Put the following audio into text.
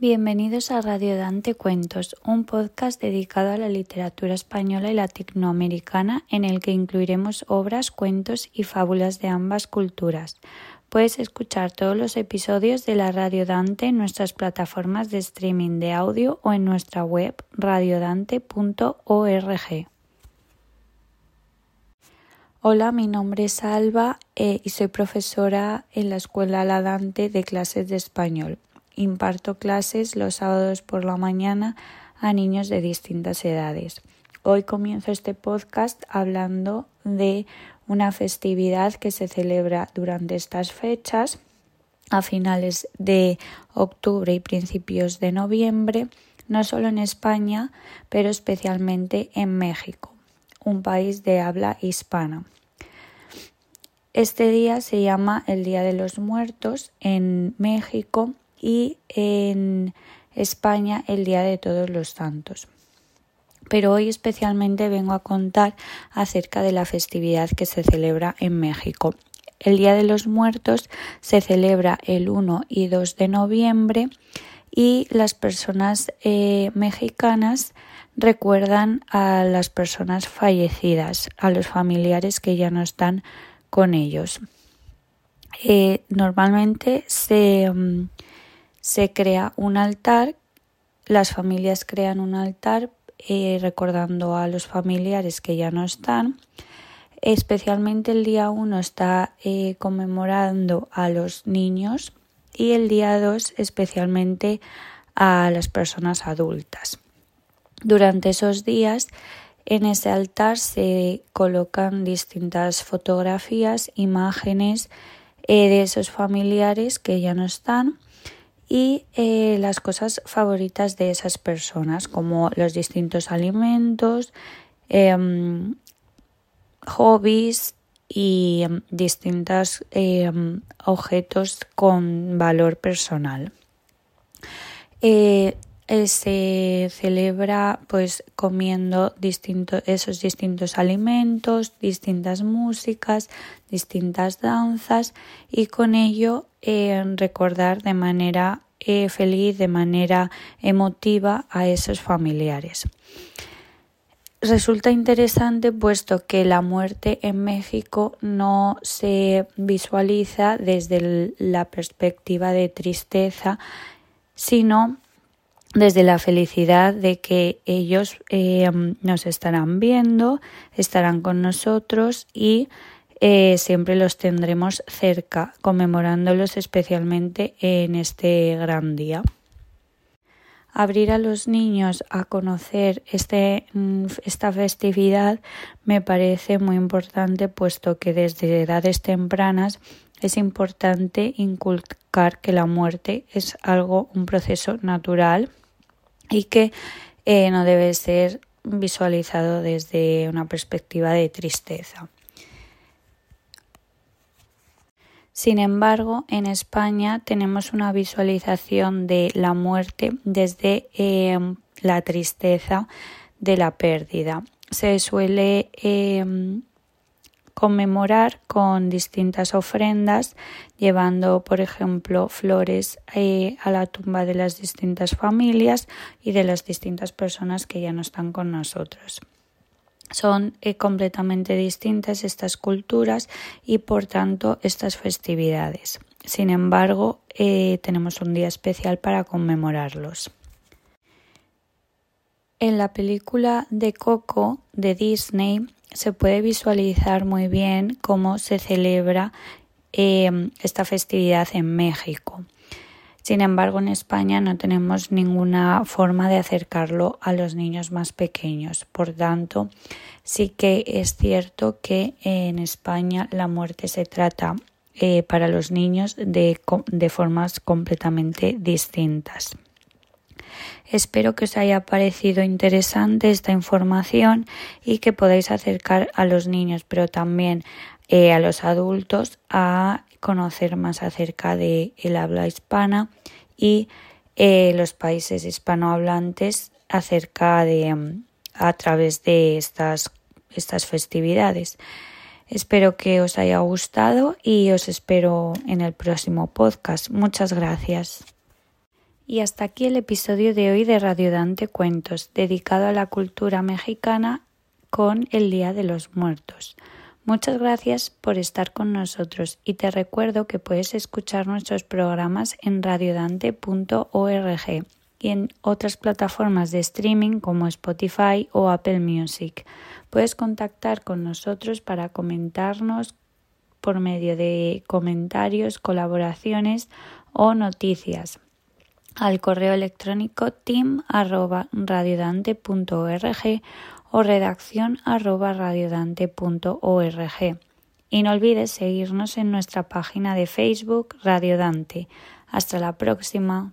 Bienvenidos a Radio Dante Cuentos, un podcast dedicado a la literatura española y latinoamericana en el que incluiremos obras, cuentos y fábulas de ambas culturas. Puedes escuchar todos los episodios de la Radio Dante en nuestras plataformas de streaming de audio o en nuestra web radiodante.org. Hola, mi nombre es Alba eh, y soy profesora en la Escuela La Dante de clases de español imparto clases los sábados por la mañana a niños de distintas edades. Hoy comienzo este podcast hablando de una festividad que se celebra durante estas fechas a finales de octubre y principios de noviembre, no solo en España, pero especialmente en México, un país de habla hispana. Este día se llama el Día de los Muertos en México y en España el Día de Todos los Santos. Pero hoy especialmente vengo a contar acerca de la festividad que se celebra en México. El Día de los Muertos se celebra el 1 y 2 de noviembre y las personas eh, mexicanas recuerdan a las personas fallecidas, a los familiares que ya no están con ellos. Eh, normalmente se, mm, se crea un altar, las familias crean un altar eh, recordando a los familiares que ya no están. Especialmente el día 1 está eh, conmemorando a los niños y el día 2 especialmente a las personas adultas. Durante esos días en ese altar se colocan distintas fotografías, imágenes eh, de esos familiares que ya no están y eh, las cosas favoritas de esas personas, como los distintos alimentos, em, hobbies y em, distintos em, objetos con valor personal. Eh, eh, se celebra pues comiendo esos distintos alimentos, distintas músicas, distintas danzas y con ello recordar de manera eh, feliz, de manera emotiva a esos familiares. Resulta interesante puesto que la muerte en México no se visualiza desde la perspectiva de tristeza, sino desde la felicidad de que ellos eh, nos estarán viendo, estarán con nosotros y eh, siempre los tendremos cerca, conmemorándolos especialmente en este gran día. Abrir a los niños a conocer este, mm, esta festividad me parece muy importante, puesto que desde edades tempranas es importante inculcar que la muerte es algo, un proceso natural y que eh, no debe ser visualizado desde una perspectiva de tristeza. Sin embargo, en España tenemos una visualización de la muerte desde eh, la tristeza de la pérdida. Se suele eh, conmemorar con distintas ofrendas, llevando, por ejemplo, flores eh, a la tumba de las distintas familias y de las distintas personas que ya no están con nosotros. Son eh, completamente distintas estas culturas y, por tanto, estas festividades. Sin embargo, eh, tenemos un día especial para conmemorarlos. En la película de Coco de Disney se puede visualizar muy bien cómo se celebra em, esta festividad en México. Sin embargo, en España no tenemos ninguna forma de acercarlo a los niños más pequeños. Por tanto, sí que es cierto que en España la muerte se trata eh, para los niños de formas completamente distintas. Espero que os haya parecido interesante esta información y que podáis acercar a los niños, pero también eh, a los adultos a conocer más acerca de el habla hispana y eh, los países hispanohablantes acerca de mm, a través de estas estas festividades. Espero que os haya gustado y os espero en el próximo podcast. Muchas gracias. Y hasta aquí el episodio de hoy de Radio Dante Cuentos, dedicado a la cultura mexicana con el Día de los Muertos. Muchas gracias por estar con nosotros y te recuerdo que puedes escuchar nuestros programas en radiodante.org y en otras plataformas de streaming como Spotify o Apple Music. Puedes contactar con nosotros para comentarnos por medio de comentarios, colaboraciones o noticias al correo electrónico team@radiodante.org o redacción arroba radiodante.org. Y no olvides seguirnos en nuestra página de Facebook Radio Dante. Hasta la próxima.